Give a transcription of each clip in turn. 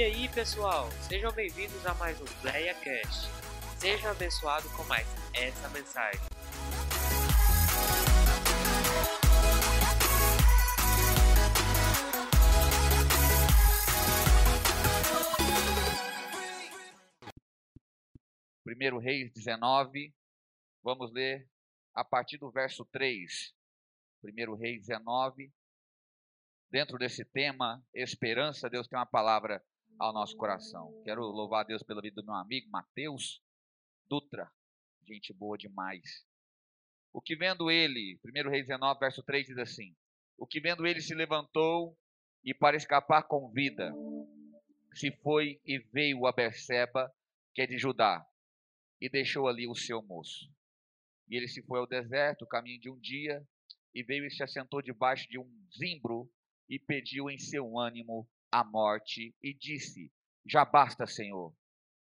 E aí, pessoal, sejam bem-vindos a mais um PlayaCast. Seja abençoado com mais essa mensagem. Primeiro Reis 19, vamos ler a partir do verso 3. Primeiro Reis 19. Dentro desse tema, esperança, Deus tem uma palavra ao nosso coração. Quero louvar a Deus pela vida do meu amigo Mateus Dutra, gente boa demais. O que vendo ele, 1 Reis 19, verso 3 diz assim: O que vendo ele se levantou e para escapar com vida, se foi e veio a Berseba, que é de Judá, e deixou ali o seu moço. E ele se foi ao deserto, caminho de um dia, e veio e se assentou debaixo de um zimbro e pediu em seu ânimo a morte e disse: Já basta, Senhor.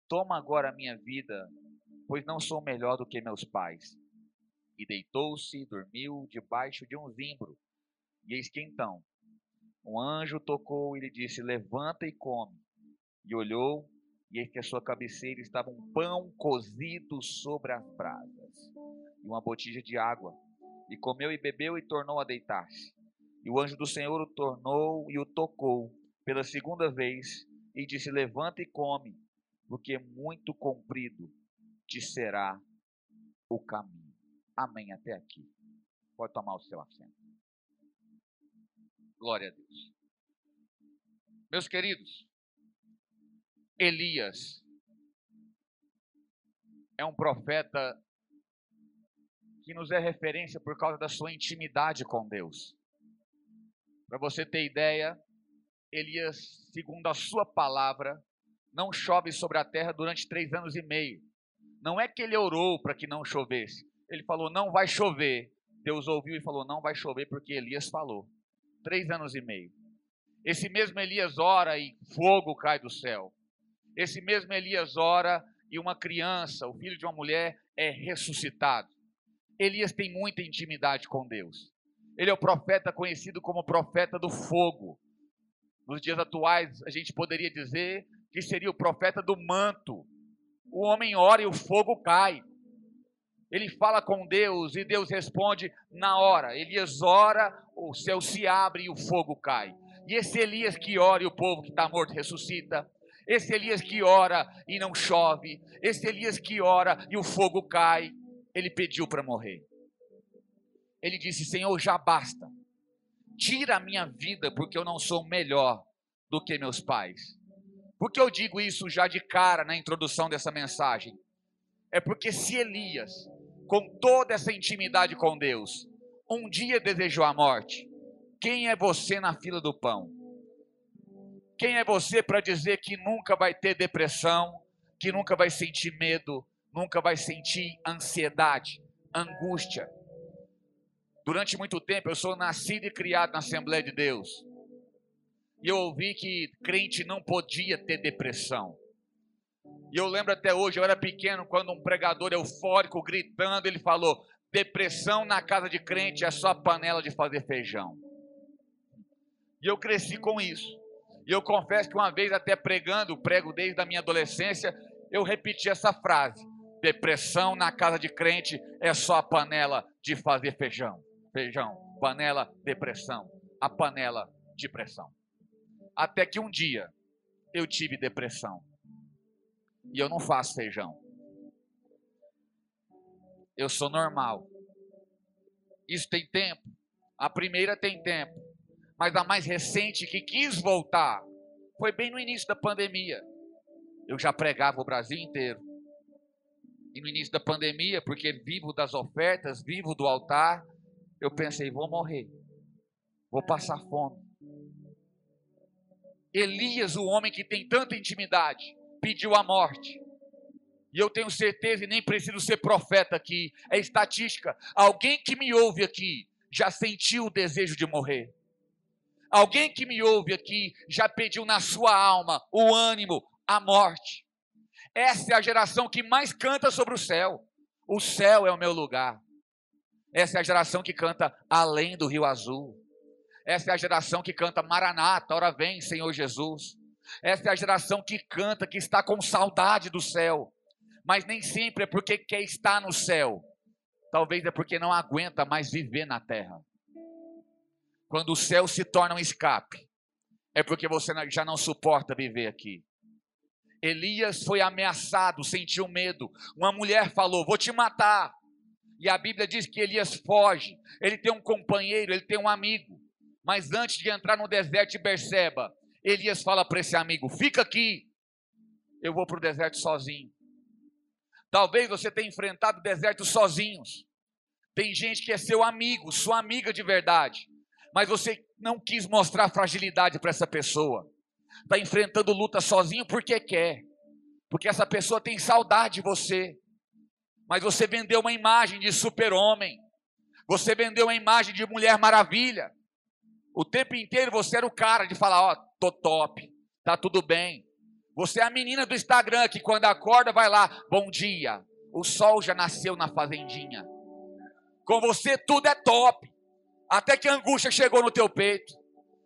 Toma agora a minha vida, pois não sou melhor do que meus pais. E deitou-se e dormiu debaixo de um zimbro. E eis que então um anjo tocou e lhe disse: Levanta e come. E olhou, e eis que a sua cabeceira estava um pão cozido sobre as brasas, e uma botija de água. E comeu e bebeu e tornou a deitar-se. E o anjo do Senhor o tornou e o tocou pela segunda vez e disse: Levanta e come, porque muito comprido te será o caminho. Amém. Até aqui. Pode tomar o seu assento. Glória a Deus. Meus queridos, Elias é um profeta que nos é referência por causa da sua intimidade com Deus. Para você ter ideia, Elias, segundo a sua palavra, não chove sobre a terra durante três anos e meio. Não é que ele orou para que não chovesse. Ele falou, não vai chover. Deus ouviu e falou, não vai chover porque Elias falou. Três anos e meio. Esse mesmo Elias ora e fogo cai do céu. Esse mesmo Elias ora e uma criança, o filho de uma mulher, é ressuscitado. Elias tem muita intimidade com Deus. Ele é o profeta conhecido como profeta do fogo. Nos dias atuais, a gente poderia dizer que seria o profeta do manto. O homem ora e o fogo cai. Ele fala com Deus e Deus responde na hora. Elias ora, o céu se abre e o fogo cai. E esse Elias que ora e o povo que está morto ressuscita. Esse Elias que ora e não chove. Esse Elias que ora e o fogo cai. Ele pediu para morrer. Ele disse: Senhor, já basta tira a minha vida porque eu não sou melhor do que meus pais. Por que eu digo isso já de cara na introdução dessa mensagem? É porque se Elias, com toda essa intimidade com Deus, um dia desejou a morte, quem é você na fila do pão? Quem é você para dizer que nunca vai ter depressão, que nunca vai sentir medo, nunca vai sentir ansiedade, angústia? Durante muito tempo eu sou nascido e criado na Assembleia de Deus. E eu ouvi que crente não podia ter depressão. E eu lembro até hoje, eu era pequeno, quando um pregador eufórico gritando, ele falou: depressão na casa de crente é só panela de fazer feijão. E eu cresci com isso. E eu confesso que uma vez, até pregando, prego desde a minha adolescência, eu repeti essa frase: depressão na casa de crente é só panela de fazer feijão feijão, panela depressão, a panela de pressão. Até que um dia eu tive depressão. E eu não faço feijão. Eu sou normal. Isso tem tempo. A primeira tem tempo. Mas a mais recente que quis voltar foi bem no início da pandemia. Eu já pregava o Brasil inteiro. E no início da pandemia, porque vivo das ofertas, vivo do altar, eu pensei, vou morrer, vou passar fome. Elias, o homem que tem tanta intimidade, pediu a morte. E eu tenho certeza, e nem preciso ser profeta aqui, é estatística. Alguém que me ouve aqui já sentiu o desejo de morrer. Alguém que me ouve aqui já pediu na sua alma o ânimo, a morte. Essa é a geração que mais canta sobre o céu. O céu é o meu lugar. Essa é a geração que canta Além do Rio Azul. Essa é a geração que canta Maranata, ora vem, Senhor Jesus. Essa é a geração que canta, que está com saudade do céu. Mas nem sempre é porque quer estar no céu. Talvez é porque não aguenta mais viver na terra. Quando o céu se torna um escape, é porque você já não suporta viver aqui. Elias foi ameaçado, sentiu medo. Uma mulher falou: Vou te matar. E a Bíblia diz que Elias foge. Ele tem um companheiro, ele tem um amigo. Mas antes de entrar no deserto de Berseba, Elias fala para esse amigo: Fica aqui, eu vou para o deserto sozinho. Talvez você tenha enfrentado o deserto sozinhos. Tem gente que é seu amigo, sua amiga de verdade, mas você não quis mostrar fragilidade para essa pessoa. Está enfrentando luta sozinho porque quer, porque essa pessoa tem saudade de você. Mas você vendeu uma imagem de super-homem, você vendeu uma imagem de mulher maravilha. O tempo inteiro você era o cara de falar: Ó, oh, tô top, tá tudo bem. Você é a menina do Instagram que quando acorda vai lá, bom dia. O sol já nasceu na fazendinha. Com você tudo é top. Até que a angústia chegou no teu peito.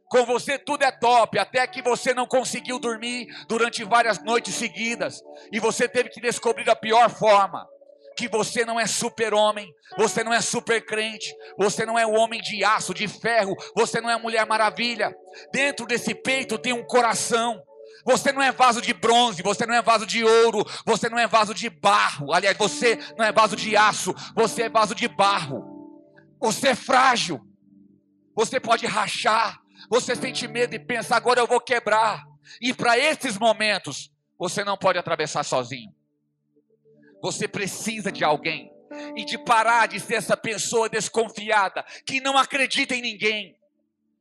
Com você tudo é top, até que você não conseguiu dormir durante várias noites seguidas e você teve que descobrir a pior forma que você não é super-homem, você não é super-crente, você não é o homem de aço, de ferro, você não é mulher maravilha. Dentro desse peito tem um coração. Você não é vaso de bronze, você não é vaso de ouro, você não é vaso de barro. Aliás, você não é vaso de aço, você é vaso de barro. Você é frágil. Você pode rachar. Você sente medo e pensa, agora eu vou quebrar. E para esses momentos, você não pode atravessar sozinho. Você precisa de alguém. E de parar de ser essa pessoa desconfiada, que não acredita em ninguém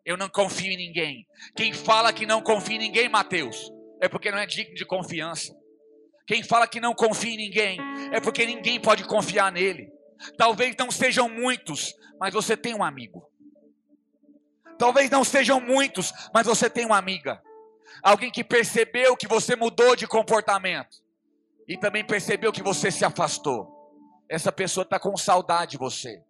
eu não confio em ninguém. Quem fala que não confia em ninguém, Mateus, é porque não é digno de confiança. Quem fala que não confia em ninguém, é porque ninguém pode confiar nele. Talvez não sejam muitos, mas você tem um amigo. Talvez não sejam muitos, mas você tem uma amiga. Alguém que percebeu que você mudou de comportamento e também percebeu que você se afastou. Essa pessoa está com saudade de você.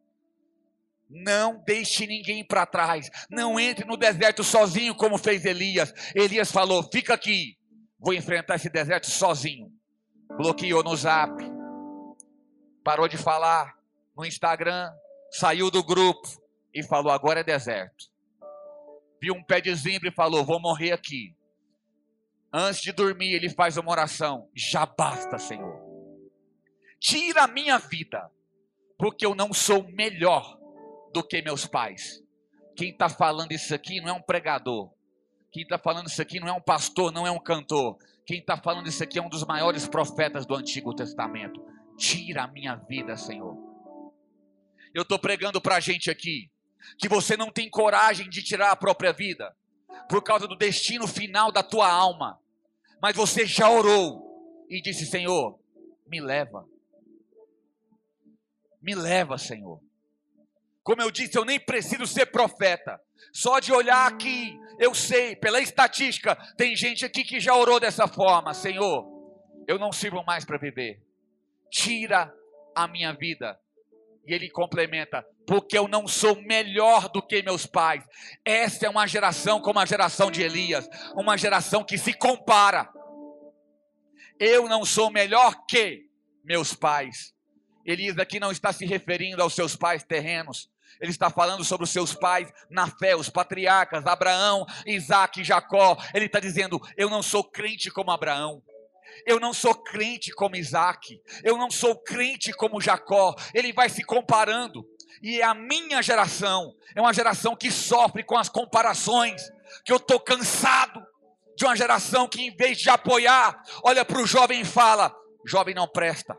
Não deixe ninguém para trás. Não entre no deserto sozinho, como fez Elias. Elias falou: Fica aqui, vou enfrentar esse deserto sozinho. Bloqueou no zap, parou de falar no Instagram, saiu do grupo e falou: Agora é deserto. Viu um pé de zimbro e falou: Vou morrer aqui. Antes de dormir, ele faz uma oração: Já basta, Senhor. Tira a minha vida, porque eu não sou melhor do que meus pais. Quem está falando isso aqui não é um pregador. Quem está falando isso aqui não é um pastor, não é um cantor. Quem está falando isso aqui é um dos maiores profetas do Antigo Testamento. Tira a minha vida, Senhor. Eu estou pregando para a gente aqui que você não tem coragem de tirar a própria vida por causa do destino final da tua alma. Mas você já orou e disse: Senhor, me leva. Me leva, Senhor. Como eu disse, eu nem preciso ser profeta. Só de olhar aqui, eu sei, pela estatística, tem gente aqui que já orou dessa forma: Senhor, eu não sirvo mais para viver. Tira a minha vida. E ele complementa: porque eu não sou melhor do que meus pais. Essa é uma geração como a geração de Elias, uma geração que se compara. Eu não sou melhor que meus pais. Elias aqui não está se referindo aos seus pais terrenos, ele está falando sobre os seus pais na fé, os patriarcas, Abraão, Isaac Jacó. Ele está dizendo: Eu não sou crente como Abraão. Eu não sou crente como Isaac. Eu não sou crente como Jacó. Ele vai se comparando. E a minha geração é uma geração que sofre com as comparações. Que eu estou cansado de uma geração que, em vez de apoiar, olha para o jovem e fala: Jovem não presta.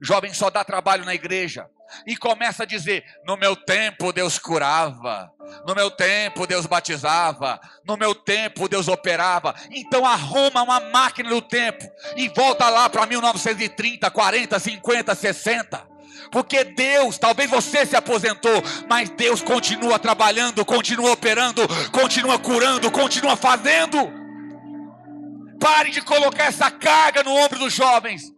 Jovem só dá trabalho na igreja e começa a dizer: No meu tempo Deus curava, no meu tempo Deus batizava, no meu tempo Deus operava. Então arruma uma máquina do tempo e volta lá para 1930, 40, 50, 60. Porque Deus, talvez você se aposentou, mas Deus continua trabalhando, continua operando, continua curando, continua fazendo. Pare de colocar essa carga no ombro dos jovens,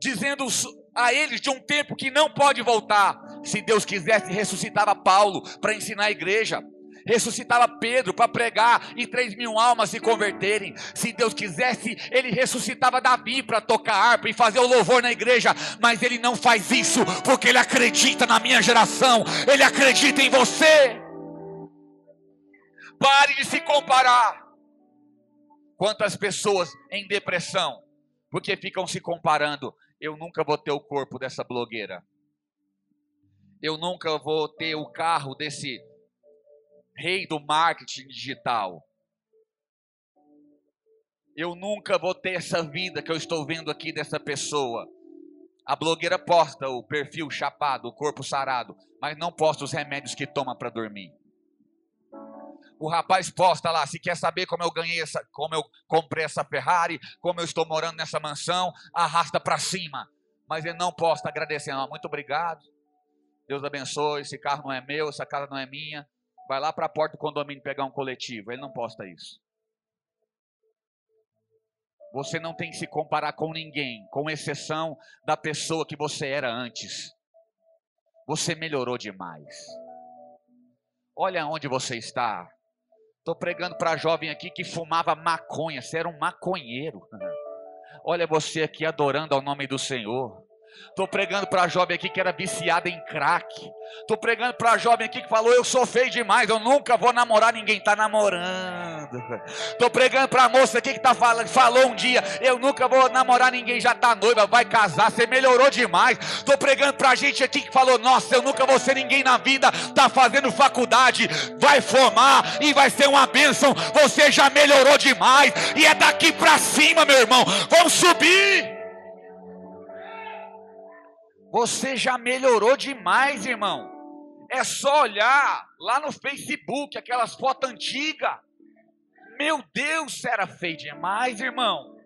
dizendo a eles de um tempo que não pode voltar. Se Deus quisesse, ressuscitava Paulo para ensinar a igreja, ressuscitava Pedro para pregar e três mil almas se converterem. Se Deus quisesse, ele ressuscitava Davi para tocar harpa e fazer o louvor na igreja, mas ele não faz isso porque ele acredita na minha geração, ele acredita em você. Pare de se comparar. Quantas pessoas em depressão, porque ficam se comparando. Eu nunca vou ter o corpo dessa blogueira. Eu nunca vou ter o carro desse rei do marketing digital. Eu nunca vou ter essa vida que eu estou vendo aqui dessa pessoa. A blogueira posta o perfil chapado, o corpo sarado, mas não posta os remédios que toma para dormir. O rapaz posta lá, se quer saber como eu ganhei essa, como eu comprei essa Ferrari, como eu estou morando nessa mansão, arrasta para cima. Mas ele não posta agradecendo, muito obrigado. Deus abençoe, esse carro não é meu, essa casa não é minha. Vai lá para a porta do condomínio pegar um coletivo. Ele não posta isso. Você não tem que se comparar com ninguém, com exceção da pessoa que você era antes. Você melhorou demais. Olha onde você está. Estou pregando para jovem aqui que fumava maconha. Você era um maconheiro. Olha você aqui adorando ao nome do Senhor. Estou pregando para a jovem aqui que era viciada em crack. Estou pregando para a jovem aqui que falou: Eu sou feio demais, eu nunca vou namorar ninguém. Está namorando. Estou pregando para a moça aqui que tá falando, falou um dia: Eu nunca vou namorar ninguém, já está noiva, vai casar. Você melhorou demais. Estou pregando para a gente aqui que falou: Nossa, eu nunca vou ser ninguém na vida. Está fazendo faculdade, vai formar e vai ser uma bênção. Você já melhorou demais. E é daqui para cima, meu irmão. Vamos subir. Você já melhorou demais, irmão. É só olhar lá no Facebook aquelas fotos antigas. Meu Deus, era feio demais, irmão.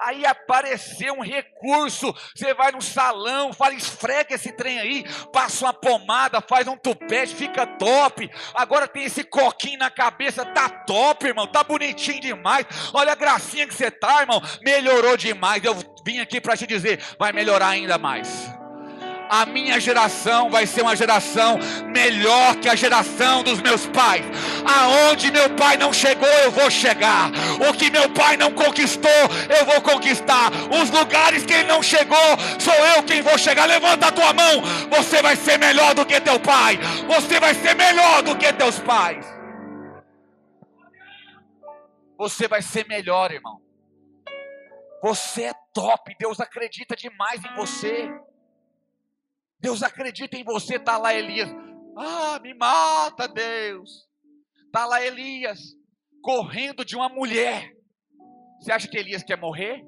Aí apareceu um recurso. Você vai no salão, fala, esfrega esse trem aí, passa uma pomada, faz um tupete, fica top. Agora tem esse coquinho na cabeça, tá top, irmão, tá bonitinho demais. Olha a gracinha que você tá, irmão, melhorou demais. Eu vim aqui para te dizer, vai melhorar ainda mais a minha geração vai ser uma geração melhor que a geração dos meus pais. Aonde meu pai não chegou, eu vou chegar. O que meu pai não conquistou, eu vou conquistar. Os lugares que ele não chegou, sou eu quem vou chegar. Levanta a tua mão. Você vai ser melhor do que teu pai. Você vai ser melhor do que teus pais. Você vai ser melhor, irmão. Você é top. Deus acredita demais em você. Deus acredita em você, está lá Elias. Ah, me mata, Deus. Está lá Elias, correndo de uma mulher. Você acha que Elias quer morrer?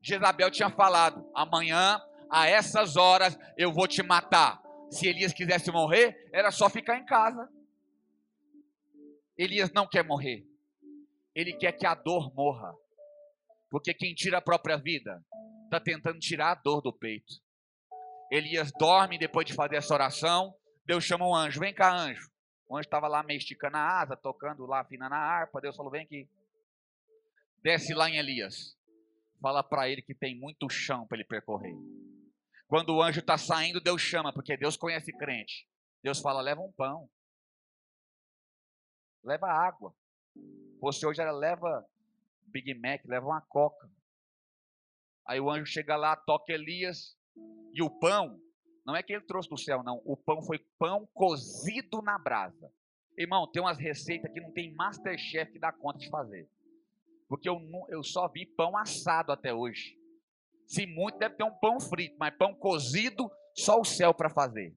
Jezabel tinha falado: amanhã, a essas horas, eu vou te matar. Se Elias quisesse morrer, era só ficar em casa. Elias não quer morrer. Ele quer que a dor morra. Porque quem tira a própria vida está tentando tirar a dor do peito. Elias dorme depois de fazer essa oração. Deus chama um anjo: Vem cá, anjo. O anjo estava lá meio esticando a asa, tocando lá, afinando a harpa. Deus falou: Vem aqui. Desce lá em Elias. Fala para ele que tem muito chão para ele percorrer. Quando o anjo está saindo, Deus chama, porque Deus conhece crente. Deus fala: Leva um pão. Leva água. Você hoje era, leva Big Mac, leva uma coca. Aí o anjo chega lá, toca Elias, e o pão, não é que ele trouxe do céu, não. O pão foi pão cozido na brasa. Irmão, tem umas receitas que não tem Masterchef que dá conta de fazer. Porque eu, eu só vi pão assado até hoje. Se muito, deve ter um pão frito, mas pão cozido, só o céu para fazer.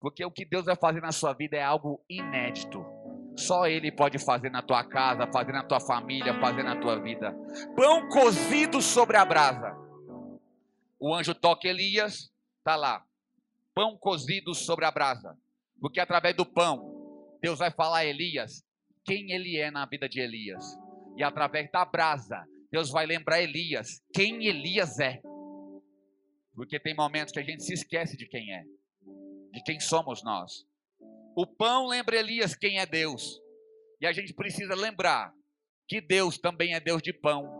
Porque o que Deus vai fazer na sua vida é algo inédito. Só Ele pode fazer na tua casa, fazer na tua família, fazer na tua vida. Pão cozido sobre a brasa. O anjo toca Elias, está lá. Pão cozido sobre a brasa. Porque através do pão, Deus vai falar a Elias quem ele é na vida de Elias. E através da brasa, Deus vai lembrar Elias quem Elias é. Porque tem momentos que a gente se esquece de quem é, de quem somos nós. O pão lembra Elias quem é Deus. E a gente precisa lembrar que Deus também é Deus de pão.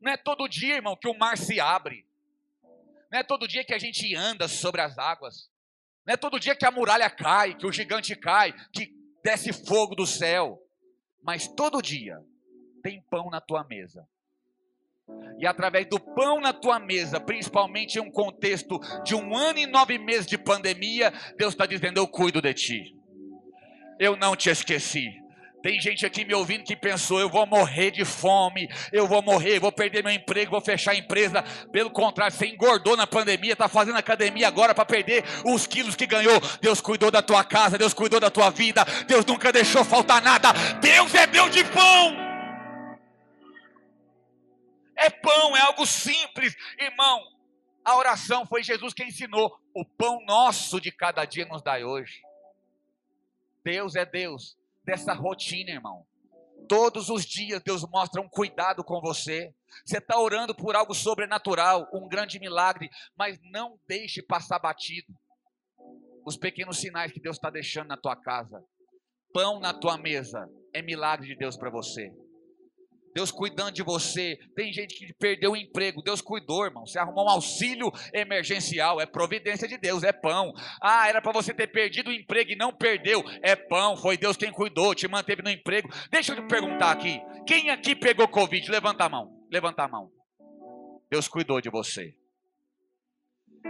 Não é todo dia, irmão, que o mar se abre. Não é todo dia que a gente anda sobre as águas. Não é todo dia que a muralha cai, que o gigante cai, que desce fogo do céu. Mas todo dia tem pão na tua mesa. E através do pão na tua mesa, principalmente em um contexto de um ano e nove meses de pandemia, Deus está dizendo: Eu cuido de ti. Eu não te esqueci. Tem gente aqui me ouvindo que pensou: eu vou morrer de fome, eu vou morrer, vou perder meu emprego, vou fechar a empresa. Pelo contrário, você engordou na pandemia, está fazendo academia agora para perder os quilos que ganhou. Deus cuidou da tua casa, Deus cuidou da tua vida, Deus nunca deixou faltar nada. Deus é Deus de pão. É pão, é algo simples, irmão. A oração foi Jesus quem ensinou. O pão nosso de cada dia nos dai hoje. Deus é Deus dessa rotina, irmão. Todos os dias Deus mostra um cuidado com você. Você está orando por algo sobrenatural, um grande milagre, mas não deixe passar batido os pequenos sinais que Deus está deixando na tua casa. Pão na tua mesa é milagre de Deus para você. Deus cuidando de você. Tem gente que perdeu o emprego, Deus cuidou, irmão. Você arrumou um auxílio emergencial, é providência de Deus, é pão. Ah, era para você ter perdido o emprego e não perdeu, é pão. Foi Deus quem cuidou, te manteve no emprego. Deixa eu te perguntar aqui: quem aqui pegou Covid? Levanta a mão, levanta a mão. Deus cuidou de você.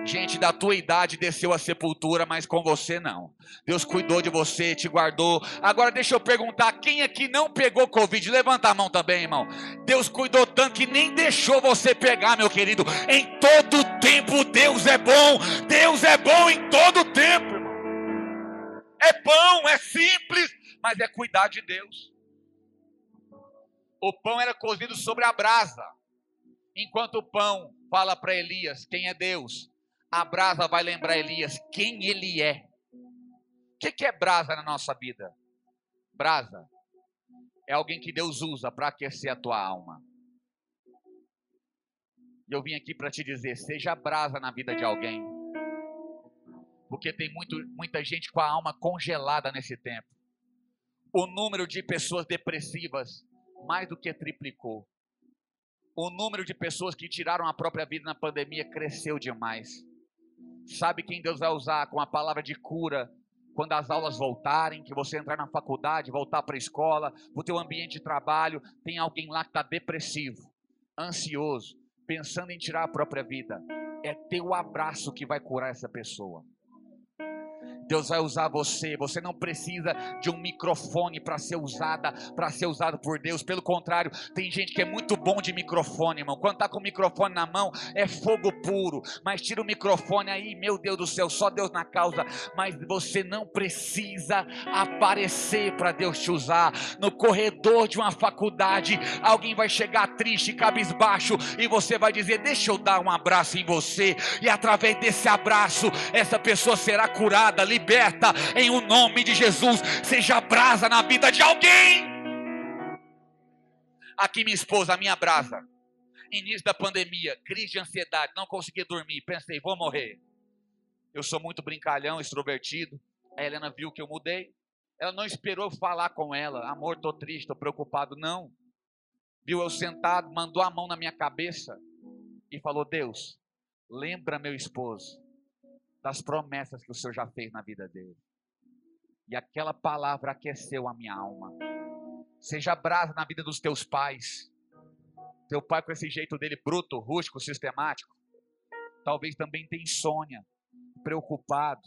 Gente da tua idade desceu à sepultura, mas com você não. Deus cuidou de você, te guardou. Agora deixa eu perguntar: quem aqui não pegou Covid? Levanta a mão também, irmão. Deus cuidou tanto que nem deixou você pegar, meu querido. Em todo tempo, Deus é bom. Deus é bom em todo tempo, irmão. É bom, é simples, mas é cuidar de Deus. O pão era cozido sobre a brasa. Enquanto o pão fala para Elias quem é Deus, a brasa vai lembrar Elias quem ele é. O que, é brasa na nossa vida? Brasa é alguém que Deus usa para aquecer a tua alma. E eu vim aqui para te dizer: seja brasa na vida de alguém. Porque tem muito, muita gente com a alma congelada nesse tempo. O número de pessoas depressivas mais do que triplicou. O número de pessoas que tiraram a própria vida na pandemia cresceu demais. Sabe quem Deus vai usar com a palavra de cura quando as aulas voltarem, que você entrar na faculdade, voltar para a escola, o teu ambiente de trabalho, tem alguém lá que está depressivo, ansioso, pensando em tirar a própria vida. É teu abraço que vai curar essa pessoa. Deus vai usar você. Você não precisa de um microfone para ser usada, para ser usado por Deus. Pelo contrário, tem gente que é muito bom de microfone, irmão. Quando tá com o microfone na mão, é fogo puro. Mas tira o microfone aí, meu Deus do céu, só Deus na causa. Mas você não precisa aparecer para Deus te usar. No corredor de uma faculdade, alguém vai chegar triste, cabisbaixo, e você vai dizer: Deixa eu dar um abraço em você. E através desse abraço, essa pessoa será curada liberta em o nome de Jesus. Seja brasa na vida de alguém. Aqui minha esposa, a minha brasa. Início da pandemia, crise de ansiedade, não conseguia dormir, pensei, vou morrer. Eu sou muito brincalhão, extrovertido. A Helena viu que eu mudei. Ela não esperou falar com ela, amor, tô triste, tô preocupado, não. Viu eu sentado, mandou a mão na minha cabeça e falou: Deus, lembra meu esposo das promessas que o Senhor já fez na vida dele. E aquela palavra aqueceu a minha alma. Seja brasa na vida dos teus pais. Teu pai com esse jeito dele bruto, rústico, sistemático. Talvez também tenha insônia, preocupado.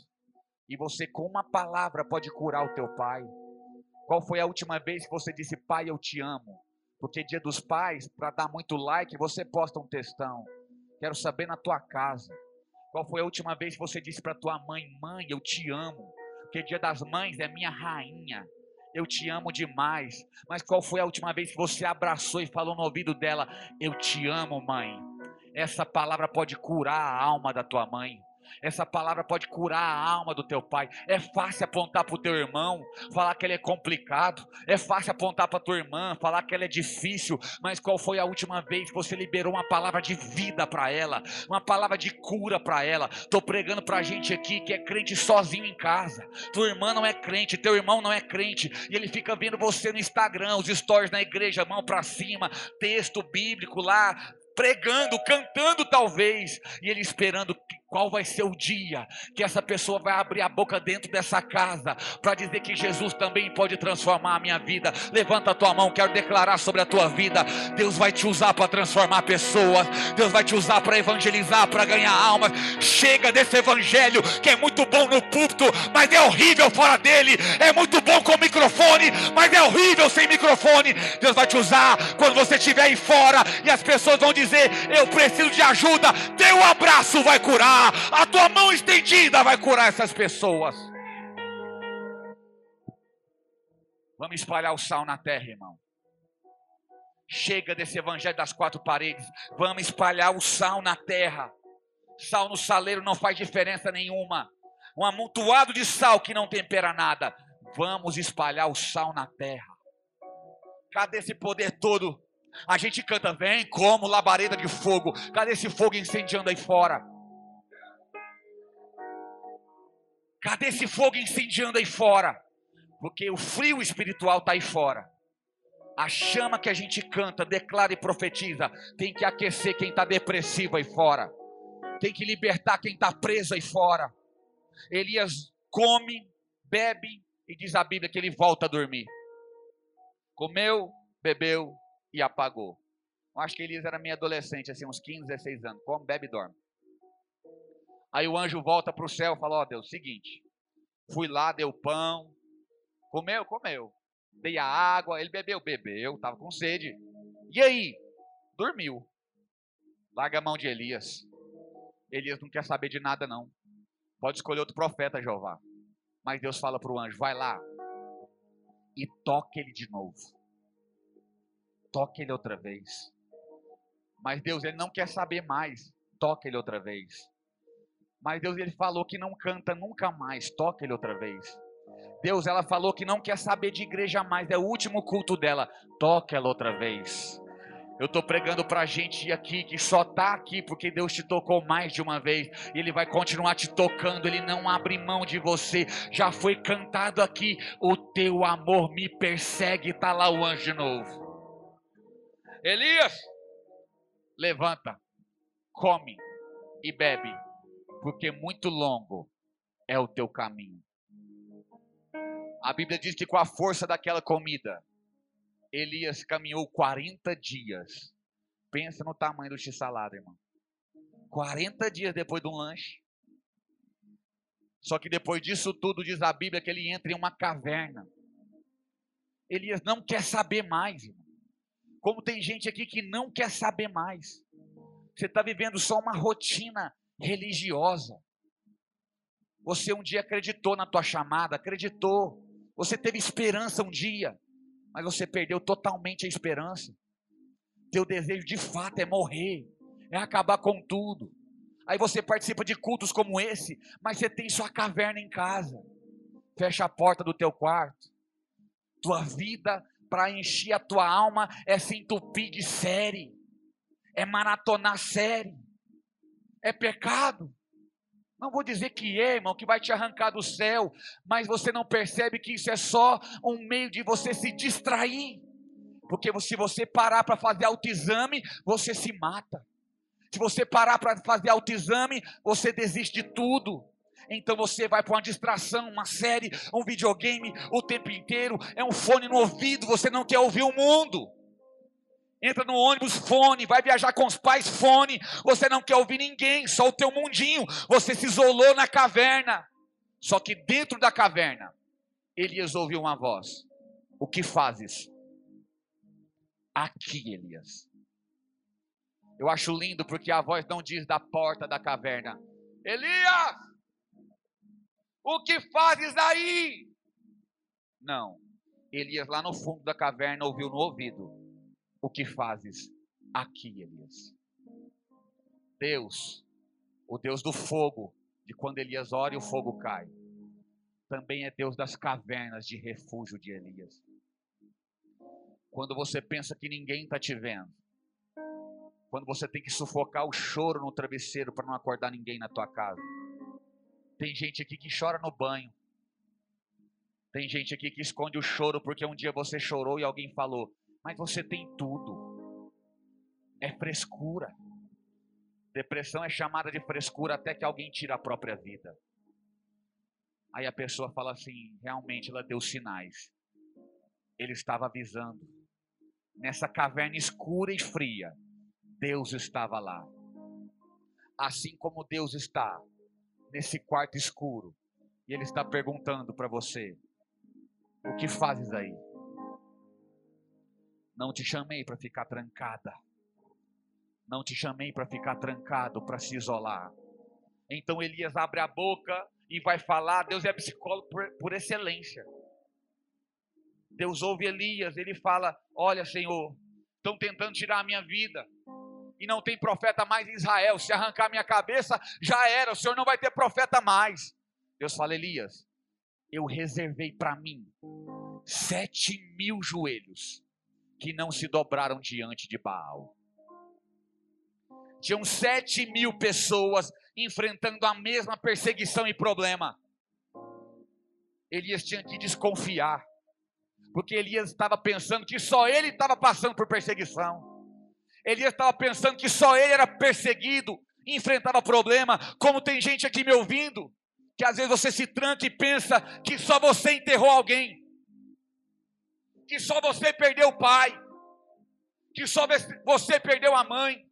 E você com uma palavra pode curar o teu pai. Qual foi a última vez que você disse, pai, eu te amo? Porque dia dos pais, para dar muito like, você posta um textão. Quero saber na tua casa. Qual foi a última vez que você disse para tua mãe: Mãe, eu te amo? Porque dia das mães é minha rainha. Eu te amo demais. Mas qual foi a última vez que você abraçou e falou no ouvido dela: Eu te amo, mãe? Essa palavra pode curar a alma da tua mãe. Essa palavra pode curar a alma do teu pai. É fácil apontar para o teu irmão, falar que ele é complicado. É fácil apontar para tua irmã, falar que ela é difícil. Mas qual foi a última vez que você liberou uma palavra de vida para ela? Uma palavra de cura para ela? Estou pregando para a gente aqui que é crente sozinho em casa. Tua irmã não é crente, teu irmão não é crente. E ele fica vendo você no Instagram, os stories na igreja, mão para cima, texto bíblico lá, pregando, cantando talvez, e ele esperando Qual vai ser o dia que essa pessoa vai abrir a boca dentro dessa casa para dizer que Jesus também pode transformar a minha vida? Levanta a tua mão, quero declarar sobre a tua vida. Deus vai te usar para transformar pessoas. Deus vai te usar para evangelizar, para ganhar almas. Chega desse evangelho que é muito bom no púlpito, mas é horrível fora dele. É muito bom com microfone, mas é horrível sem microfone. Deus vai te usar quando você estiver aí fora e as pessoas vão dizer: Eu preciso de ajuda. Teu abraço vai curar a tua mão estendida vai curar essas pessoas. Vamos espalhar o sal na terra, irmão. Chega desse evangelho das quatro paredes. Vamos espalhar o sal na terra. Sal no saleiro não faz diferença nenhuma. Um amontoado de sal que não tempera nada. Vamos espalhar o sal na terra. Cadê esse poder todo? A gente canta, vem como labareda de fogo. Cadê esse fogo incendiando aí fora? Cadê esse fogo incendiando aí fora? Porque o frio espiritual está aí fora. A chama que a gente canta, declara e profetiza, tem que aquecer quem está depressivo aí fora. Tem que libertar quem está preso aí fora. Elias come, bebe e diz a Bíblia que ele volta a dormir. Comeu, bebeu e apagou. Eu acho que Elias era meio adolescente, assim, uns 15, 16 anos. Come, bebe e dorme. Aí o anjo volta para o céu e fala: Ó oh, Deus, seguinte, fui lá, deu pão, comeu, comeu, dei a água, ele bebeu, bebeu, estava com sede. E aí? Dormiu. Larga a mão de Elias. Elias não quer saber de nada, não. Pode escolher outro profeta, Jeová. Mas Deus fala para o anjo: vai lá e toque ele de novo. Toque ele outra vez. Mas Deus, ele não quer saber mais. Toque ele outra vez. Mas Deus ele falou que não canta nunca mais, toca ele outra vez. Deus, ela falou que não quer saber de igreja mais, é o último culto dela, toca ela outra vez. Eu estou pregando para gente aqui que só está aqui porque Deus te tocou mais de uma vez. E Ele vai continuar te tocando. Ele não abre mão de você. Já foi cantado aqui. O teu amor me persegue. Está lá o anjo de novo. Elias, levanta, come e bebe porque muito longo é o teu caminho. A Bíblia diz que com a força daquela comida, Elias caminhou 40 dias. Pensa no tamanho do x-salada, irmão. 40 dias depois de um lanche. Só que depois disso tudo, diz a Bíblia que ele entra em uma caverna. Elias não quer saber mais, irmão. Como tem gente aqui que não quer saber mais. Você está vivendo só uma rotina religiosa. Você um dia acreditou na tua chamada, acreditou. Você teve esperança um dia, mas você perdeu totalmente a esperança. Teu desejo de fato é morrer, é acabar com tudo. Aí você participa de cultos como esse, mas você tem sua caverna em casa. Fecha a porta do teu quarto. Tua vida para encher a tua alma é se entupir de série, é maratonar série é pecado. Não vou dizer que é, irmão, que vai te arrancar do céu, mas você não percebe que isso é só um meio de você se distrair. Porque se você parar para fazer autoexame, você se mata. Se você parar para fazer autoexame, você desiste de tudo. Então você vai para uma distração, uma série, um videogame o tempo inteiro, é um fone no ouvido, você não quer ouvir o mundo entra no ônibus, fone, vai viajar com os pais, fone. Você não quer ouvir ninguém, só o teu mundinho. Você se isolou na caverna. Só que dentro da caverna, Elias ouviu uma voz: O que fazes? Aqui, Elias. Eu acho lindo porque a voz não diz da porta da caverna: Elias, o que fazes aí? Não. Elias lá no fundo da caverna ouviu no ouvido: o que fazes aqui, Elias? Deus, o Deus do fogo, de quando Elias ora e o fogo cai, também é Deus das cavernas de refúgio de Elias. Quando você pensa que ninguém está te vendo, quando você tem que sufocar o choro no travesseiro para não acordar ninguém na tua casa. Tem gente aqui que chora no banho. Tem gente aqui que esconde o choro porque um dia você chorou e alguém falou: mas você tem tudo. É frescura. Depressão é chamada de frescura até que alguém tira a própria vida. Aí a pessoa fala assim: realmente ela deu sinais. Ele estava avisando. Nessa caverna escura e fria, Deus estava lá. Assim como Deus está nesse quarto escuro, e Ele está perguntando para você: o que fazes aí? Não te chamei para ficar trancada. Não te chamei para ficar trancado, para se isolar. Então Elias abre a boca e vai falar. Deus é psicólogo por, por excelência. Deus ouve Elias, ele fala: Olha, Senhor, estão tentando tirar a minha vida. E não tem profeta mais em Israel. Se arrancar minha cabeça, já era. O Senhor não vai ter profeta mais. Deus fala: Elias, eu reservei para mim sete mil joelhos que não se dobraram diante de Baal. Tinham sete mil pessoas enfrentando a mesma perseguição e problema. Elias tinha que desconfiar, porque Elias estava pensando que só ele estava passando por perseguição. Elias estava pensando que só ele era perseguido, enfrentava problema, como tem gente aqui me ouvindo, que às vezes você se tranca e pensa que só você enterrou alguém, que só você perdeu o pai, que só você perdeu a mãe,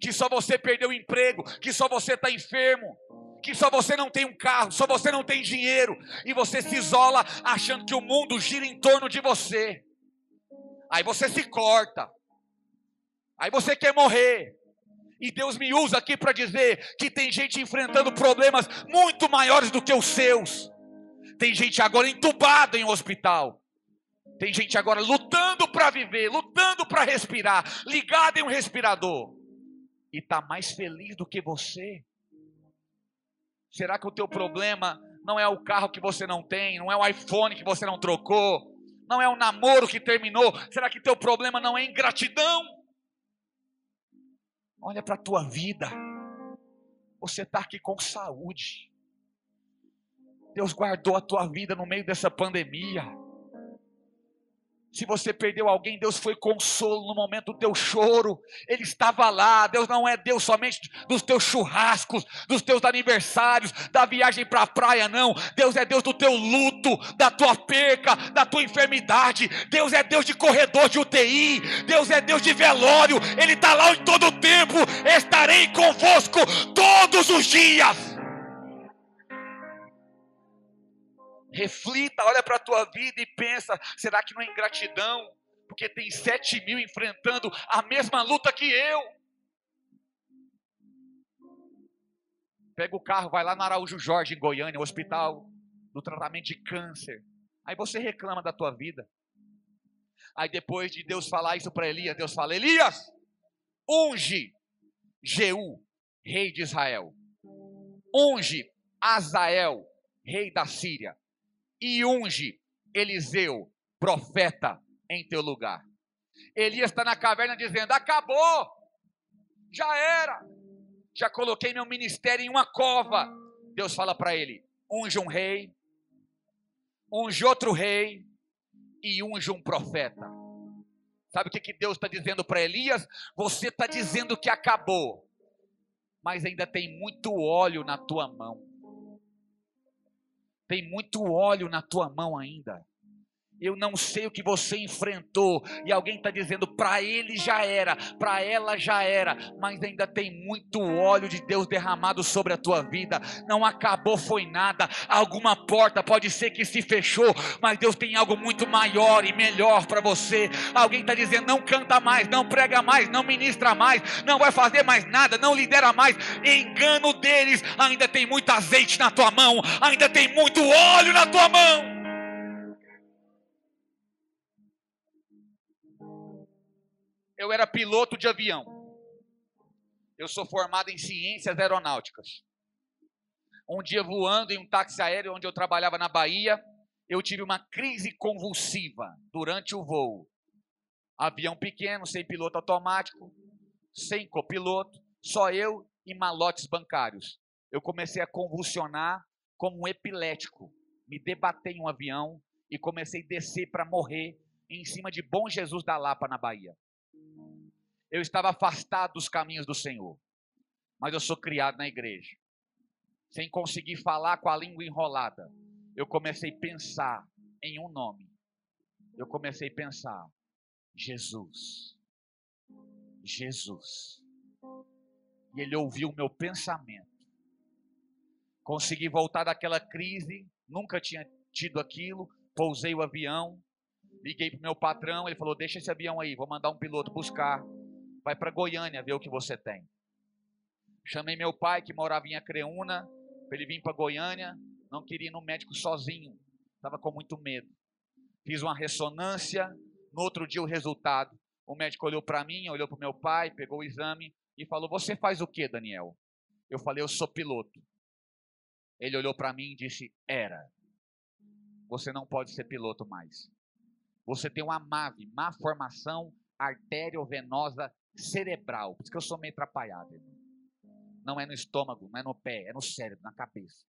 que só você perdeu o emprego, que só você está enfermo, que só você não tem um carro, só você não tem dinheiro, e você se isola achando que o mundo gira em torno de você. Aí você se corta, aí você quer morrer. E Deus me usa aqui para dizer que tem gente enfrentando problemas muito maiores do que os seus. Tem gente agora entubada em um hospital. Tem gente agora lutando para viver, lutando para respirar, ligada em um respirador e está mais feliz do que você? Será que o teu problema não é o carro que você não tem, não é o iPhone que você não trocou, não é o namoro que terminou? Será que teu problema não é ingratidão? Olha para a tua vida. Você está aqui com saúde. Deus guardou a tua vida no meio dessa pandemia. Se você perdeu alguém, Deus foi consolo no momento do teu choro. Ele estava lá. Deus não é Deus somente dos teus churrascos, dos teus aniversários, da viagem para a praia, não. Deus é Deus do teu luto, da tua perca, da tua enfermidade. Deus é Deus de corredor de UTI. Deus é Deus de velório. Ele está lá em todo o tempo. Estarei convosco todos os dias. Reflita, olha para a tua vida e pensa: será que não é ingratidão? Porque tem sete mil enfrentando a mesma luta que eu. Pega o carro, vai lá no Araújo Jorge, em Goiânia, o hospital do tratamento de câncer. Aí você reclama da tua vida. Aí depois de Deus falar isso para Elias, Deus fala: Elias, unge Jeú, rei de Israel. Unge Azael, rei da Síria e unge Eliseu, profeta, em teu lugar. Elias está na caverna dizendo: acabou, já era, já coloquei meu ministério em uma cova. Deus fala para ele: unge um rei, unge outro rei e unge um profeta. Sabe o que, que Deus está dizendo para Elias? Você está dizendo que acabou, mas ainda tem muito óleo na tua mão. Tem muito óleo na tua mão ainda. Eu não sei o que você enfrentou, e alguém está dizendo, para ele já era, para ela já era, mas ainda tem muito óleo de Deus derramado sobre a tua vida. Não acabou, foi nada. Alguma porta pode ser que se fechou, mas Deus tem algo muito maior e melhor para você. Alguém está dizendo, não canta mais, não prega mais, não ministra mais, não vai fazer mais nada, não lidera mais. Engano deles, ainda tem muito azeite na tua mão, ainda tem muito óleo na tua mão. Eu era piloto de avião. Eu sou formado em ciências aeronáuticas. Um dia voando em um táxi aéreo onde eu trabalhava na Bahia, eu tive uma crise convulsiva durante o voo. Avião pequeno, sem piloto automático, sem copiloto, só eu e malotes bancários. Eu comecei a convulsionar como um epilético. Me debatei em um avião e comecei a descer para morrer em cima de Bom Jesus da Lapa, na Bahia eu estava afastado dos caminhos do Senhor. mas eu sou criado na igreja. Sem conseguir falar com a língua enrolada, eu comecei a pensar em um nome. Eu comecei a pensar: Jesus. Jesus. E ele ouviu o meu pensamento. Consegui voltar daquela crise, nunca tinha tido aquilo. Pousei o avião, liguei para o meu patrão. Ele falou: Deixa esse avião aí, vou mandar um piloto buscar. Vai para Goiânia ver o que você tem. Chamei meu pai, que morava em Acreúna, para ele vir para Goiânia. Não queria ir no médico sozinho, estava com muito medo. Fiz uma ressonância. No outro dia, o resultado. O médico olhou para mim, olhou para meu pai, pegou o exame e falou: Você faz o que, Daniel? Eu falei: Eu sou piloto. Ele olhou para mim e disse: Era. Você não pode ser piloto mais. Você tem uma MAV, má formação arteriovenosa cerebral. Por isso que eu sou meio atrapalhado. Irmão. Não é no estômago, não é no pé, é no cérebro, na cabeça.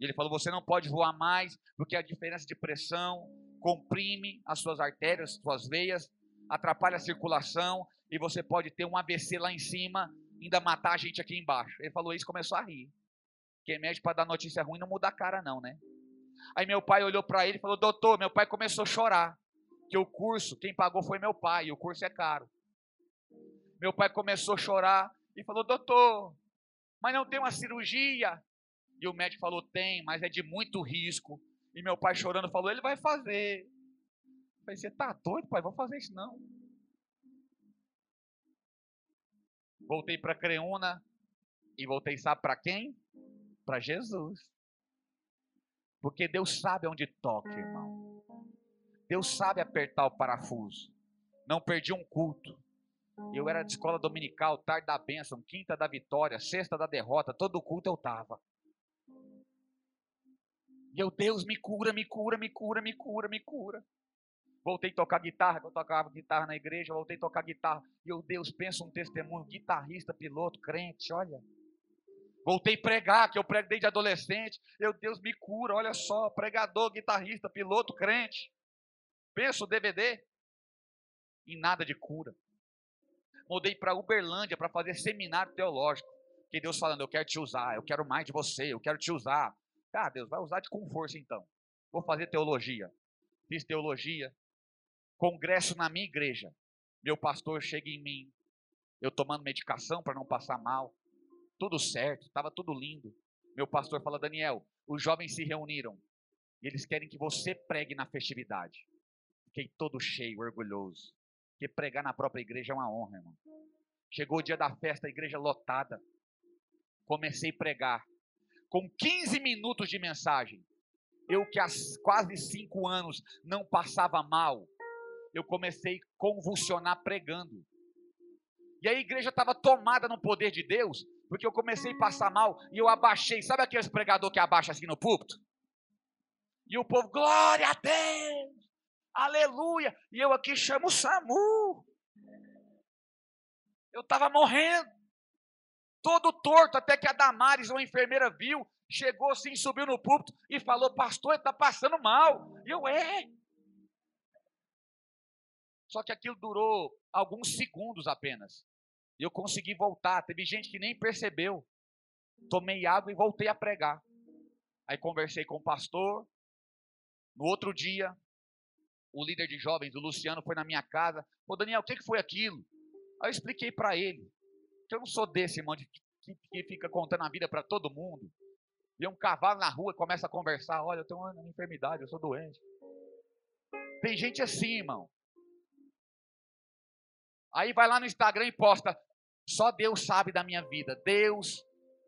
E ele falou: Você não pode voar mais, porque a diferença de pressão comprime as suas artérias, suas veias, atrapalha a circulação e você pode ter um AVC lá em cima, ainda matar a gente aqui embaixo. Ele falou isso, começou a rir. Quem mede para dar notícia ruim não muda a cara não, né? Aí meu pai olhou para ele e falou: "Doutor, meu pai começou a chorar, que o curso, quem pagou foi meu pai, e o curso é caro". Meu pai começou a chorar e falou: "Doutor, mas não tem uma cirurgia?" E o médico falou: "Tem, mas é de muito risco". E meu pai chorando falou: "Ele vai fazer". Eu falei: "Você tá doido, pai? Vou fazer isso não". Voltei para Creúna e voltei, sabe para quem? Para Jesus. Porque Deus sabe onde toca, irmão. Deus sabe apertar o parafuso. Não perdi um culto. Eu era de escola dominical, tarde da bênção, quinta da vitória, sexta da derrota, todo culto eu tava. E eu, Deus, me cura, me cura, me cura, me cura, me cura. Voltei a tocar guitarra, eu tocava guitarra na igreja, voltei a tocar guitarra. E eu, Deus, pensa um testemunho, guitarrista, piloto, crente, olha. Voltei a pregar, que eu prego desde adolescente. Eu, Deus, me cura, olha só, pregador, guitarrista, piloto, crente. Pensa o DVD. E nada de cura. Mudei para Uberlândia para fazer seminário teológico. Que Deus falando, eu quero te usar, eu quero mais de você, eu quero te usar. Ah, Deus, vai usar de com força então. Vou fazer teologia. Fiz teologia, congresso na minha igreja. Meu pastor chega em mim, eu tomando medicação para não passar mal, tudo certo, estava tudo lindo. Meu pastor fala: Daniel, os jovens se reuniram e eles querem que você pregue na festividade. Fiquei todo cheio, orgulhoso. Porque pregar na própria igreja é uma honra, irmão. Chegou o dia da festa, a igreja lotada. Comecei a pregar. Com 15 minutos de mensagem, eu que há quase cinco anos não passava mal, eu comecei a convulsionar pregando. E a igreja estava tomada no poder de Deus, porque eu comecei a passar mal e eu abaixei. Sabe aqueles pregador que abaixa assim no púlpito? E o povo, glória a Deus, aleluia. E eu aqui chamo o SAMU. Eu estava morrendo, todo torto, até que a Damares, uma enfermeira, viu, chegou assim, subiu no púlpito e falou: Pastor, está passando mal. E eu, é. Só que aquilo durou alguns segundos apenas. E eu consegui voltar. Teve gente que nem percebeu. Tomei água e voltei a pregar. Aí conversei com o pastor. No outro dia, o líder de jovens, o Luciano, foi na minha casa. Ô Daniel, o que foi aquilo? Aí eu expliquei para ele. Que eu não sou desse irmão de, que, que fica contando a vida para todo mundo. Vê um cavalo na rua e começa a conversar. Olha, eu tenho uma enfermidade, eu sou doente. Tem gente assim, irmão. Aí vai lá no Instagram e posta. Só Deus sabe da minha vida. Deus,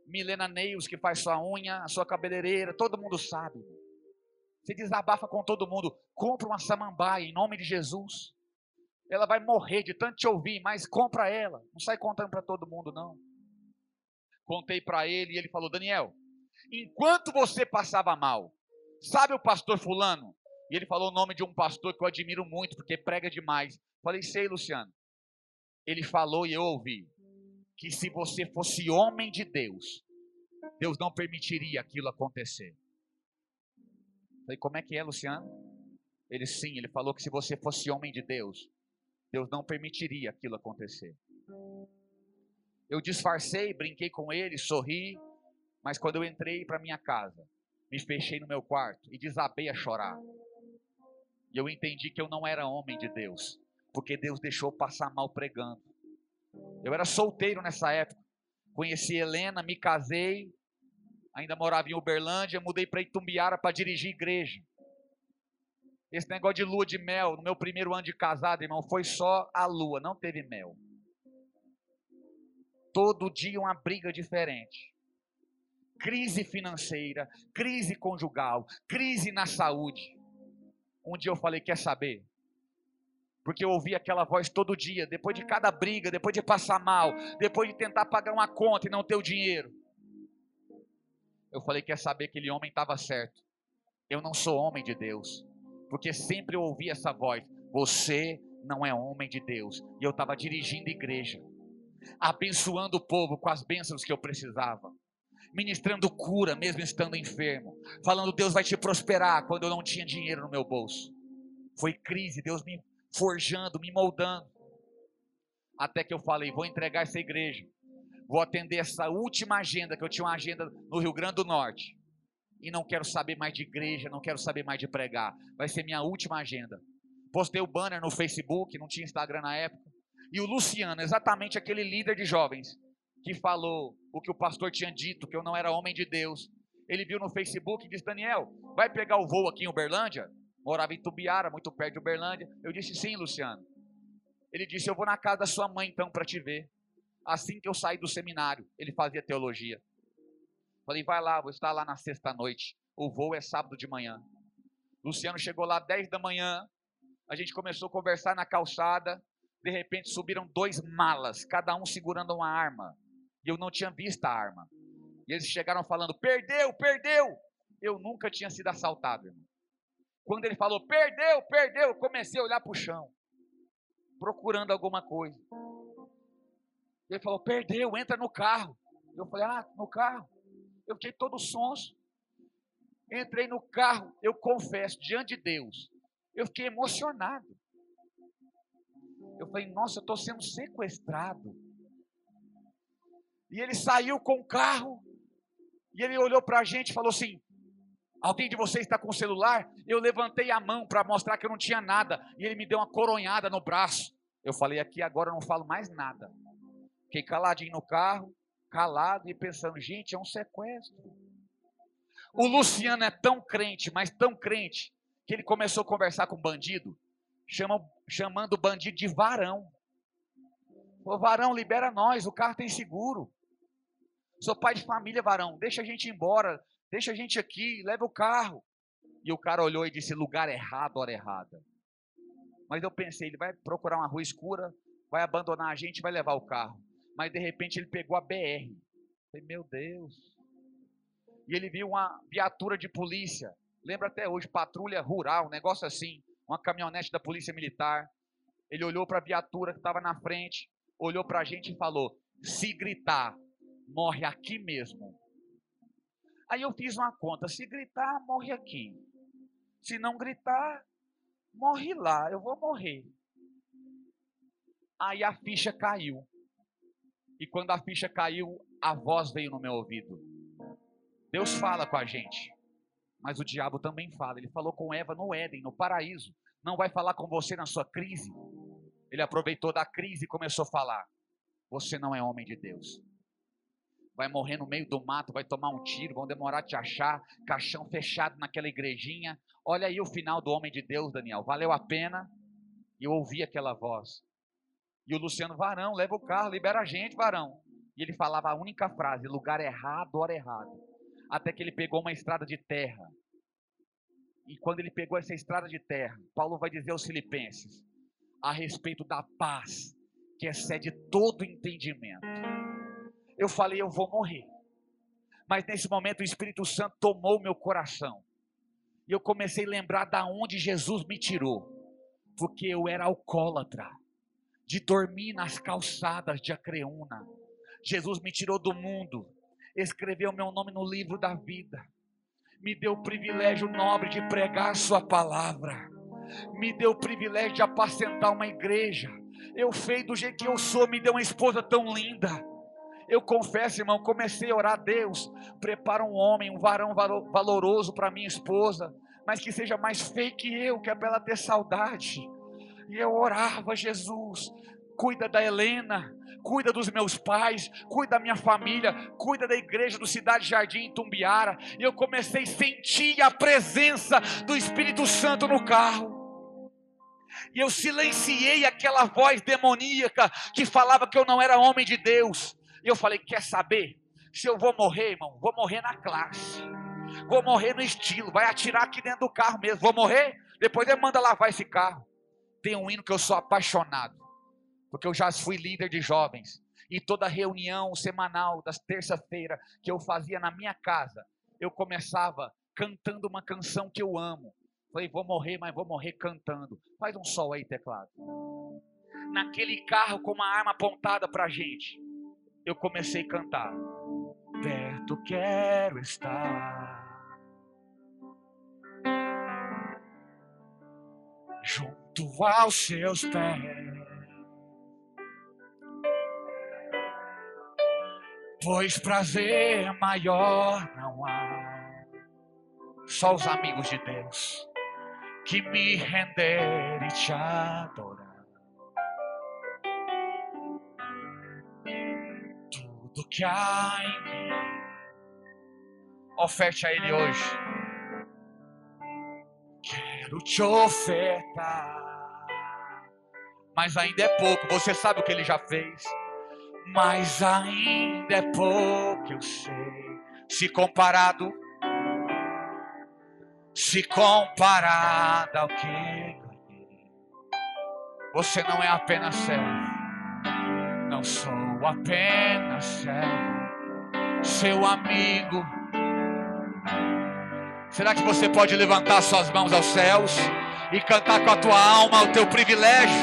Milena Neils, que faz sua unha, a sua cabeleireira, todo mundo sabe. Você desabafa com todo mundo. Compra uma samambaia em nome de Jesus. Ela vai morrer de tanto te ouvir, mas compra ela. Não sai contando para todo mundo, não. Contei para ele e ele falou: Daniel, enquanto você passava mal, sabe o pastor Fulano? E ele falou o nome de um pastor que eu admiro muito, porque prega demais. Falei, sei, Luciano ele falou e eu ouvi que se você fosse homem de Deus, Deus não permitiria aquilo acontecer. Falei, como é que é, Luciano? Ele sim, ele falou que se você fosse homem de Deus, Deus não permitiria aquilo acontecer. Eu disfarcei, brinquei com ele, sorri, mas quando eu entrei para minha casa, me fechei no meu quarto e desabei a chorar. E eu entendi que eu não era homem de Deus, porque Deus deixou passar mal pregando. Eu era solteiro nessa época. Conheci Helena, me casei, ainda morava em Uberlândia, mudei para Itumbiara para dirigir igreja. Esse negócio de lua de mel, no meu primeiro ano de casado, irmão, foi só a lua, não teve mel. Todo dia uma briga diferente crise financeira, crise conjugal, crise na saúde. Um dia eu falei: quer saber? Porque eu ouvi aquela voz todo dia, depois de cada briga, depois de passar mal, depois de tentar pagar uma conta e não ter o dinheiro. Eu falei: quer saber? Aquele homem estava certo. Eu não sou homem de Deus, porque sempre eu ouvi essa voz: você não é homem de Deus. E eu estava dirigindo igreja, abençoando o povo com as bênçãos que eu precisava ministrando cura, mesmo estando enfermo, falando Deus vai te prosperar quando eu não tinha dinheiro no meu bolso. Foi crise, Deus me forjando, me moldando. Até que eu falei, vou entregar essa igreja. Vou atender essa última agenda, que eu tinha uma agenda no Rio Grande do Norte. E não quero saber mais de igreja, não quero saber mais de pregar. Vai ser minha última agenda. Postei o banner no Facebook, não tinha Instagram na época. E o Luciano, exatamente aquele líder de jovens, que falou o que o pastor tinha dito, que eu não era homem de Deus. Ele viu no Facebook e disse: Daniel, vai pegar o voo aqui em Uberlândia? Morava em Tubiara, muito perto de Uberlândia. Eu disse: sim, Luciano. Ele disse: eu vou na casa da sua mãe então para te ver. Assim que eu saí do seminário, ele fazia teologia. Falei: vai lá, vou estar lá na sexta-noite. O voo é sábado de manhã. Luciano chegou lá 10 da manhã. A gente começou a conversar na calçada. De repente subiram dois malas, cada um segurando uma arma. E eu não tinha visto a arma. E eles chegaram falando: perdeu, perdeu. Eu nunca tinha sido assaltado, irmão. Quando ele falou: perdeu, perdeu, eu comecei a olhar para o chão, procurando alguma coisa. Ele falou: perdeu, entra no carro. Eu falei: ah, no carro. Eu fiquei todo sonso. Entrei no carro, eu confesso, diante de Deus, eu fiquei emocionado. Eu falei: nossa, eu estou sendo sequestrado. E ele saiu com o carro. E ele olhou para a gente e falou assim: Alguém de vocês está com o celular? Eu levantei a mão para mostrar que eu não tinha nada. E ele me deu uma coronhada no braço. Eu falei: Aqui agora eu não falo mais nada. Fiquei caladinho no carro, calado e pensando: Gente, é um sequestro. O Luciano é tão crente, mas tão crente, que ele começou a conversar com o bandido, chama, chamando o bandido de varão. Ô varão, libera nós, o carro tem seguro. Sou pai de família, varão. Deixa a gente embora. Deixa a gente aqui. Leva o carro. E o cara olhou e disse: lugar errado, hora errada. Mas eu pensei: ele vai procurar uma rua escura, vai abandonar a gente vai levar o carro. Mas de repente ele pegou a BR. falei: meu Deus. E ele viu uma viatura de polícia. Lembra até hoje, patrulha rural, um negócio assim. Uma caminhonete da polícia militar. Ele olhou para a viatura que estava na frente, olhou para a gente e falou: se gritar, morre aqui mesmo. Aí eu fiz uma conta: se gritar, morre aqui. Se não gritar, morre lá. Eu vou morrer. Aí a ficha caiu. E quando a ficha caiu, a voz veio no meu ouvido. Deus fala com a gente, mas o diabo também fala. Ele falou com Eva no Éden, no paraíso. Não vai falar com você na sua crise. Ele aproveitou da crise e começou a falar: Você não é homem de Deus vai morrer no meio do mato, vai tomar um tiro, vão demorar a te achar, caixão fechado naquela igrejinha. Olha aí o final do homem de Deus, Daniel. Valeu a pena. E eu ouvi aquela voz. E o Luciano Varão, leva o carro, libera a gente, Varão. E ele falava a única frase: lugar errado, hora errada. Até que ele pegou uma estrada de terra. E quando ele pegou essa estrada de terra, Paulo vai dizer aos Filipenses a respeito da paz que excede todo entendimento eu falei, eu vou morrer. Mas nesse momento o Espírito Santo tomou meu coração. E eu comecei a lembrar da onde Jesus me tirou. Porque eu era alcoólatra, de dormir nas calçadas de Acreúna. Jesus me tirou do mundo, escreveu meu nome no livro da vida. Me deu o privilégio nobre de pregar sua palavra. Me deu o privilégio de apacentar uma igreja. Eu feio do jeito que eu sou, me deu uma esposa tão linda Eu confesso, irmão, comecei a orar a Deus, prepara um homem, um varão valoroso para minha esposa, mas que seja mais feio que eu, que é para ela ter saudade. E eu orava, Jesus, cuida da Helena, cuida dos meus pais, cuida da minha família, cuida da igreja do Cidade Jardim em Tumbiara. E eu comecei a sentir a presença do Espírito Santo no carro. E eu silenciei aquela voz demoníaca que falava que eu não era homem de Deus. E eu falei: quer saber? Se eu vou morrer, irmão, vou morrer na classe. Vou morrer no estilo. Vai atirar aqui dentro do carro mesmo. Vou morrer? Depois ele manda lavar esse carro. Tem um hino que eu sou apaixonado. Porque eu já fui líder de jovens. E toda reunião semanal das terça-feira que eu fazia na minha casa, eu começava cantando uma canção que eu amo. Falei, vou morrer, mas vou morrer cantando. Faz um sol aí, teclado. Naquele carro com uma arma apontada para a gente, eu comecei a cantar. Perto quero estar, junto aos seus pés. Pois prazer maior não há, só os amigos de Deus que me render e te adorar. Tudo que há em mim, oferte a Ele hoje. Quero te ofertar, mas ainda é pouco. Você sabe o que Ele já fez, mas ainda é pouco. Eu sei, se comparado se comparada ao que ganhei. Você não é apenas servo, não sou apenas servo, seu amigo. Será que você pode levantar suas mãos aos céus e cantar com a tua alma o teu privilégio?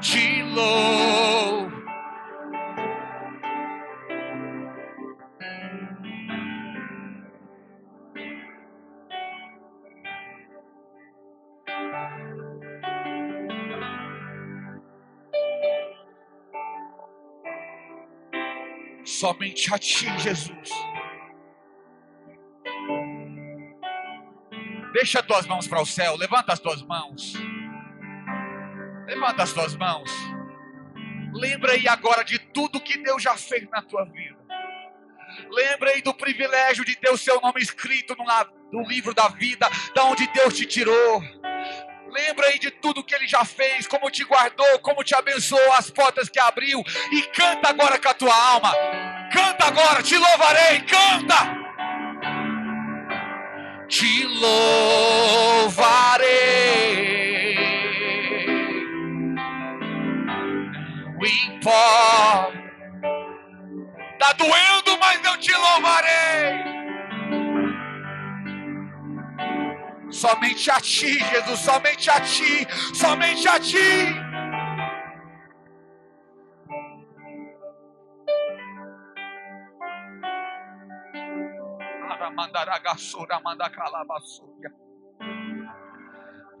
Te louvo somente a Ti, Jesus. Deixa as tuas mãos para o céu, levanta as tuas mãos. Levanta as tuas mãos. Lembra aí agora de tudo que Deus já fez na tua vida. Lembra aí do privilégio de ter o seu nome escrito no, livro da vida, da onde Deus te tirou. Lembra aí de tudo que ele já fez, como te guardou, como te abençoou, as portas que abriu. E canta agora com a tua alma. Canta agora, te louvarei, canta. Te louvarei. Não importa. Está doendo, mas eu te louvarei. Somente a ti, Jesus, somente a ti, somente a ti. Mandaragassura, mandacalabassuria.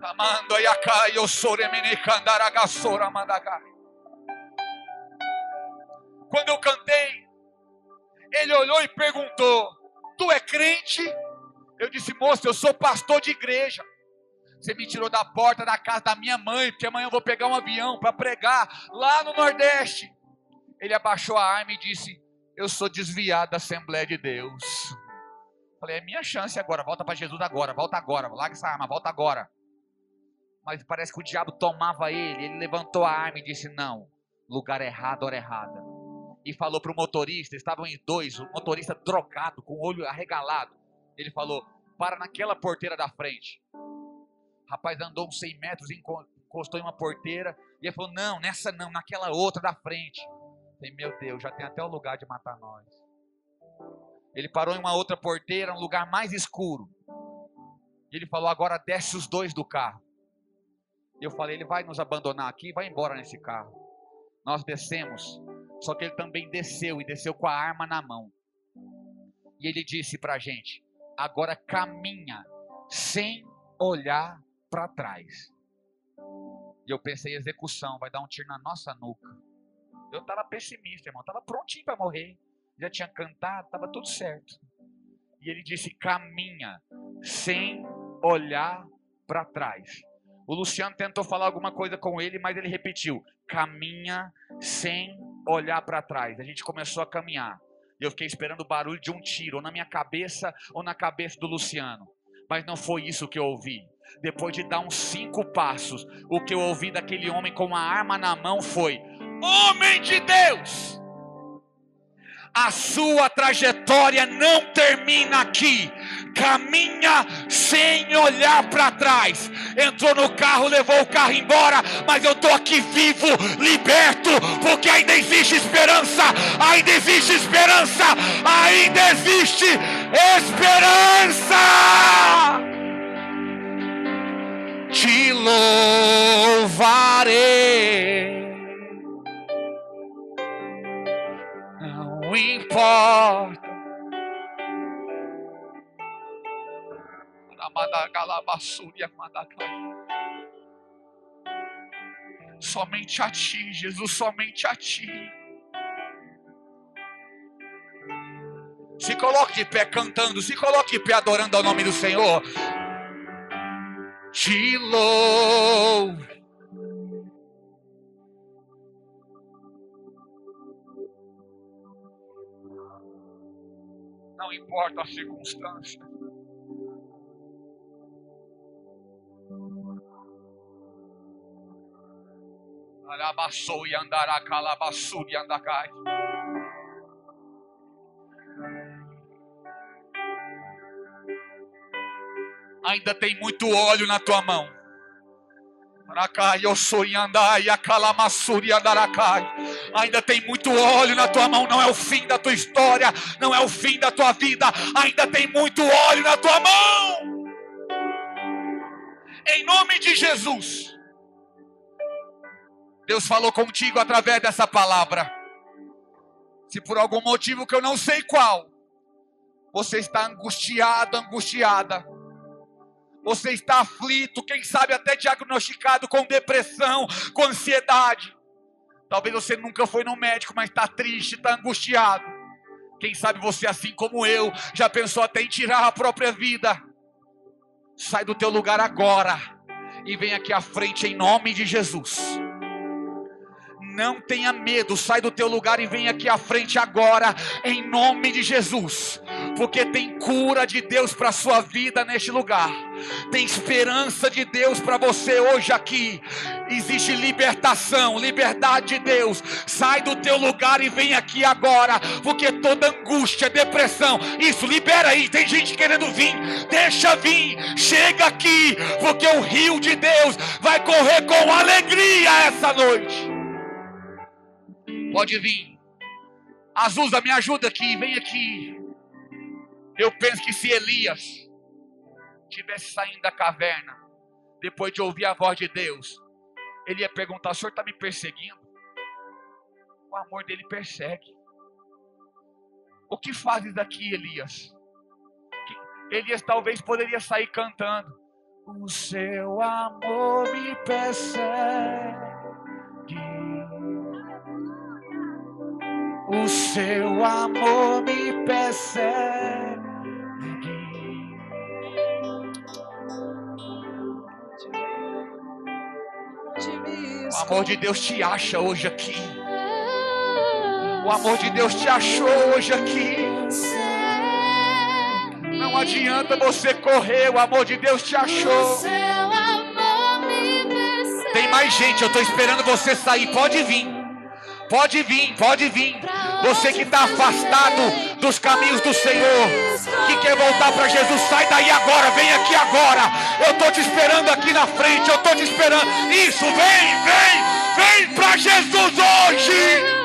Amando Yakai, Osore Minicandaragassura, mandagai. Quando eu cantei, ele olhou e perguntou: Tu é crente? Eu disse, moço, eu sou pastor de igreja. Você me tirou da porta da casa da minha mãe, porque amanhã eu vou pegar um avião para pregar lá no Nordeste. Ele abaixou a arma e disse: Eu sou desviado da Assembleia de Deus. Falei, é minha chance agora, volta para Jesus agora, volta agora, larga essa arma, volta agora. Mas parece que o diabo tomava ele, ele levantou a arma e disse: Não, lugar errado, hora errada. E falou para o motorista, estavam em dois, o motorista drogado, com o olho arregalado. Ele falou: para naquela porteira da frente. O rapaz andou uns 100 metros, encostou em uma porteira. E ele falou: não, nessa não, naquela outra da frente. Eu falei: meu Deus, já tem até o lugar de matar nós. Ele parou em uma outra porteira, um lugar mais escuro. E ele falou: agora desce os dois do carro. Eu falei: ele vai nos abandonar aqui, vai embora nesse carro. Nós descemos. Só que ele também desceu e desceu com a arma na mão. E ele disse para a gente: agora caminha sem olhar para trás. E eu pensei, execução, vai dar um tiro na nossa nuca. Eu estava pessimista, irmão. Estava prontinho para morrer. Já tinha cantado, estava tudo certo. E ele disse: caminha sem olhar para trás. O Luciano tentou falar alguma coisa com ele, mas ele repetiu: caminha sem olhar para trás. A gente começou a caminhar. Eu fiquei esperando o barulho de um tiro, ou na minha cabeça, ou na cabeça do Luciano. Mas não foi isso que eu ouvi. Depois de dar uns cinco passos, o que eu ouvi daquele homem com uma arma na mão foi: Homem de Deus! A sua trajetória não termina aqui. Caminha sem olhar para trás. Entrou no carro, levou o carro embora, mas eu estou aqui vivo, liberto, porque ainda existe esperança. Ainda existe esperança. Ainda existe esperança. Te louvarei não importa. Somente a ti, Jesus, somente a ti. Se coloque de pé cantando, se coloque de pé adorando ao nome do Senhor. Te louvo. Não importa a circunstância. Alabaçou e andará, calabaçu e andacai. Ainda tem muito óleo na tua mão. Ainda tem muito óleo na tua mão, não é o fim da tua história, não é o fim da tua vida, ainda tem muito óleo na tua mão. Em nome de Jesus. Deus falou contigo através dessa palavra. Se por algum motivo que eu não sei qual, você está angustiado, angustiada, você está aflito, quem sabe até diagnosticado com depressão, com ansiedade. Talvez você nunca foi no médico, mas está triste, está angustiado. Quem sabe você, assim como eu, já pensou até em tirar a própria vida. Sai do teu lugar agora e vem aqui à frente em nome de Jesus. Não tenha medo, sai do teu lugar e vem aqui à frente agora, em nome de Jesus, porque tem cura de Deus para a sua vida neste lugar, tem esperança de Deus para você hoje aqui, existe libertação, liberdade de Deus. Sai do teu lugar e vem aqui agora, porque toda angústia, depressão, isso libera aí. Tem gente querendo vir, deixa vir, chega aqui, porque o rio de Deus vai correr com alegria essa noite. Pode vir. Azusa, me ajuda aqui, vem aqui. Eu penso que se Elias tivesse saindo da caverna, depois de ouvir a voz de Deus, ele ia perguntar: O senhor está me perseguindo? O amor dele persegue. O que fazes daqui, Elias? Elias talvez poderia sair cantando: O seu amor me persegue. O seu amor me persegue. O amor de Deus te acha hoje aqui. O amor de Deus te achou hoje aqui. Não adianta você correr, o amor de Deus te achou. Tem mais gente, eu estou esperando você sair. Pode vir. Pode vir, pode vir. Você que está afastado dos caminhos do Senhor, que quer voltar para Jesus, sai daí agora, vem aqui agora. Eu estou te esperando aqui na frente, eu estou te esperando. Isso, vem, vem, vem para Jesus hoje.